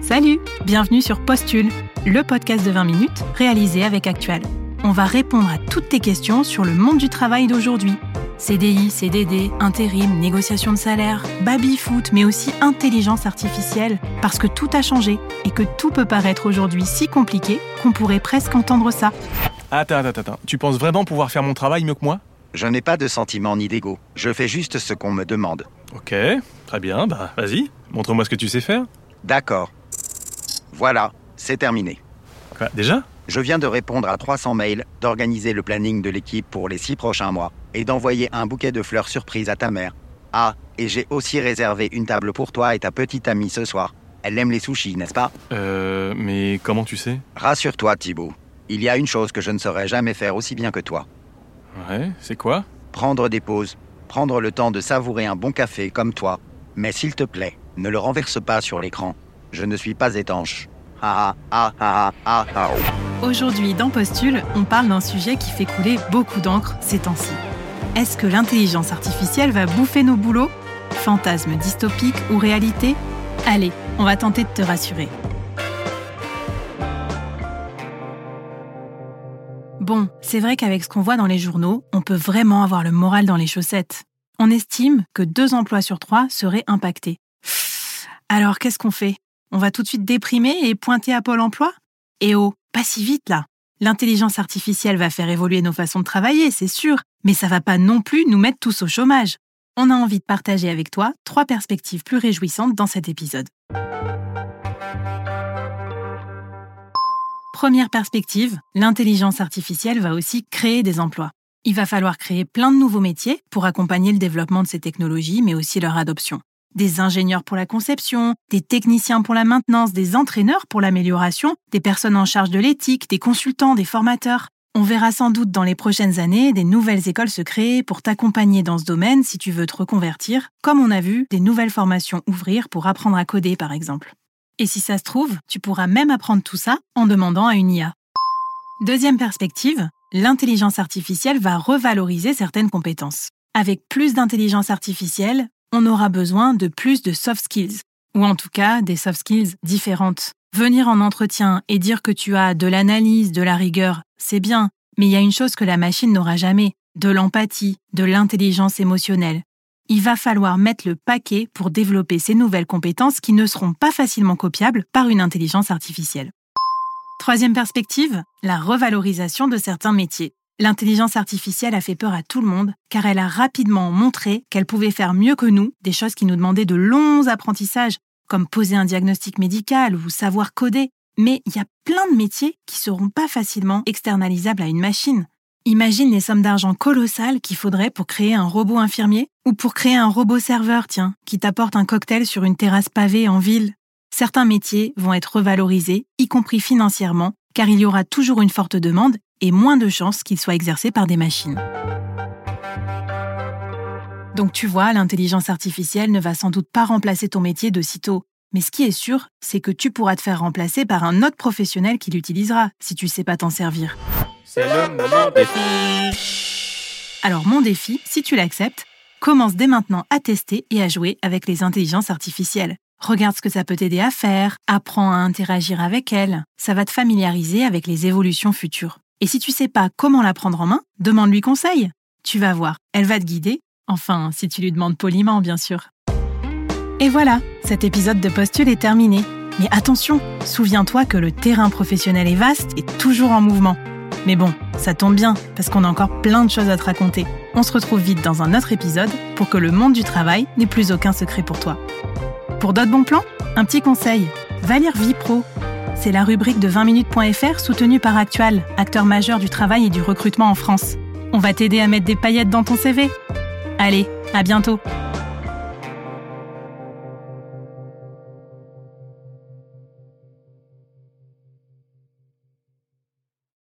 Salut Bienvenue sur Postule, le podcast de 20 minutes réalisé avec Actual. On va répondre à toutes tes questions sur le monde du travail d'aujourd'hui. CDI, CDD, intérim, négociation de salaire, baby-foot, mais aussi intelligence artificielle, parce que tout a changé et que tout peut paraître aujourd'hui si compliqué qu'on pourrait presque entendre ça. Attends, attends, attends. Tu penses vraiment pouvoir faire mon travail mieux que moi? Je n'ai pas de sentiments ni d'ego. Je fais juste ce qu'on me demande. Ok, très bien, bah vas-y, montre-moi ce que tu sais faire. D'accord. Voilà, c'est terminé. Quoi, déjà? Je viens de répondre à 300 mails, d'organiser le planning de l'équipe pour les six prochains mois et d'envoyer un bouquet de fleurs surprise à ta mère. Ah, et j'ai aussi réservé une table pour toi et ta petite amie ce soir. Elle aime les sushis, n'est-ce pas? Euh, mais comment tu sais? Rassure-toi, Thibaut. Il y a une chose que je ne saurais jamais faire aussi bien que toi. Ouais, c'est quoi? Prendre des pauses. Prendre le temps de savourer un bon café comme toi. Mais s'il te plaît, ne le renverse pas sur l'écran. Je ne suis pas étanche. Aujourd'hui, dans Postule, on parle d'un sujet qui fait couler beaucoup d'encre ces temps-ci. Est-ce que l'intelligence artificielle va bouffer nos boulots Fantasme dystopique ou réalité Allez, on va tenter de te rassurer. Bon, c'est vrai qu'avec ce qu'on voit dans les journaux, on peut vraiment avoir le moral dans les chaussettes. On estime que deux emplois sur trois seraient impactés. Alors qu'est-ce qu'on fait? On va tout de suite déprimer et pointer à Pôle emploi? Eh oh, pas si vite là L'intelligence artificielle va faire évoluer nos façons de travailler, c'est sûr, mais ça va pas non plus nous mettre tous au chômage. On a envie de partager avec toi trois perspectives plus réjouissantes dans cet épisode. Première perspective, l'intelligence artificielle va aussi créer des emplois. Il va falloir créer plein de nouveaux métiers pour accompagner le développement de ces technologies, mais aussi leur adoption. Des ingénieurs pour la conception, des techniciens pour la maintenance, des entraîneurs pour l'amélioration, des personnes en charge de l'éthique, des consultants, des formateurs. On verra sans doute dans les prochaines années des nouvelles écoles se créer pour t'accompagner dans ce domaine si tu veux te reconvertir, comme on a vu des nouvelles formations ouvrir pour apprendre à coder par exemple. Et si ça se trouve, tu pourras même apprendre tout ça en demandant à une IA. Deuxième perspective, l'intelligence artificielle va revaloriser certaines compétences. Avec plus d'intelligence artificielle, on aura besoin de plus de soft skills, ou en tout cas des soft skills différentes. Venir en entretien et dire que tu as de l'analyse, de la rigueur, c'est bien, mais il y a une chose que la machine n'aura jamais, de l'empathie, de l'intelligence émotionnelle. Il va falloir mettre le paquet pour développer ces nouvelles compétences qui ne seront pas facilement copiables par une intelligence artificielle. Troisième perspective, la revalorisation de certains métiers. L'intelligence artificielle a fait peur à tout le monde car elle a rapidement montré qu'elle pouvait faire mieux que nous des choses qui nous demandaient de longs apprentissages, comme poser un diagnostic médical ou savoir coder. Mais il y a plein de métiers qui seront pas facilement externalisables à une machine. Imagine les sommes d'argent colossales qu'il faudrait pour créer un robot infirmier ou pour créer un robot serveur, tiens, qui t'apporte un cocktail sur une terrasse pavée en ville. Certains métiers vont être revalorisés, y compris financièrement, car il y aura toujours une forte demande et moins de chances qu'ils soient exercés par des machines. Donc tu vois, l'intelligence artificielle ne va sans doute pas remplacer ton métier de sitôt. Mais ce qui est sûr, c'est que tu pourras te faire remplacer par un autre professionnel qui l'utilisera, si tu sais pas t'en servir. C'est le moment défi Alors mon défi, si tu l'acceptes, commence dès maintenant à tester et à jouer avec les intelligences artificielles. Regarde ce que ça peut t'aider à faire, apprends à interagir avec elles. Ça va te familiariser avec les évolutions futures. Et si tu sais pas comment la prendre en main, demande-lui conseil. Tu vas voir, elle va te guider. Enfin, si tu lui demandes poliment, bien sûr. Et voilà, cet épisode de Postule est terminé. Mais attention, souviens-toi que le terrain professionnel est vaste et toujours en mouvement. Mais bon, ça tombe bien, parce qu'on a encore plein de choses à te raconter. On se retrouve vite dans un autre épisode pour que le monde du travail n'ait plus aucun secret pour toi. Pour d'autres bons plans, un petit conseil. Va lire Vie. C'est la rubrique de 20minutes.fr soutenue par Actual, acteur majeur du travail et du recrutement en France. On va t'aider à mettre des paillettes dans ton CV. Allez, à bientôt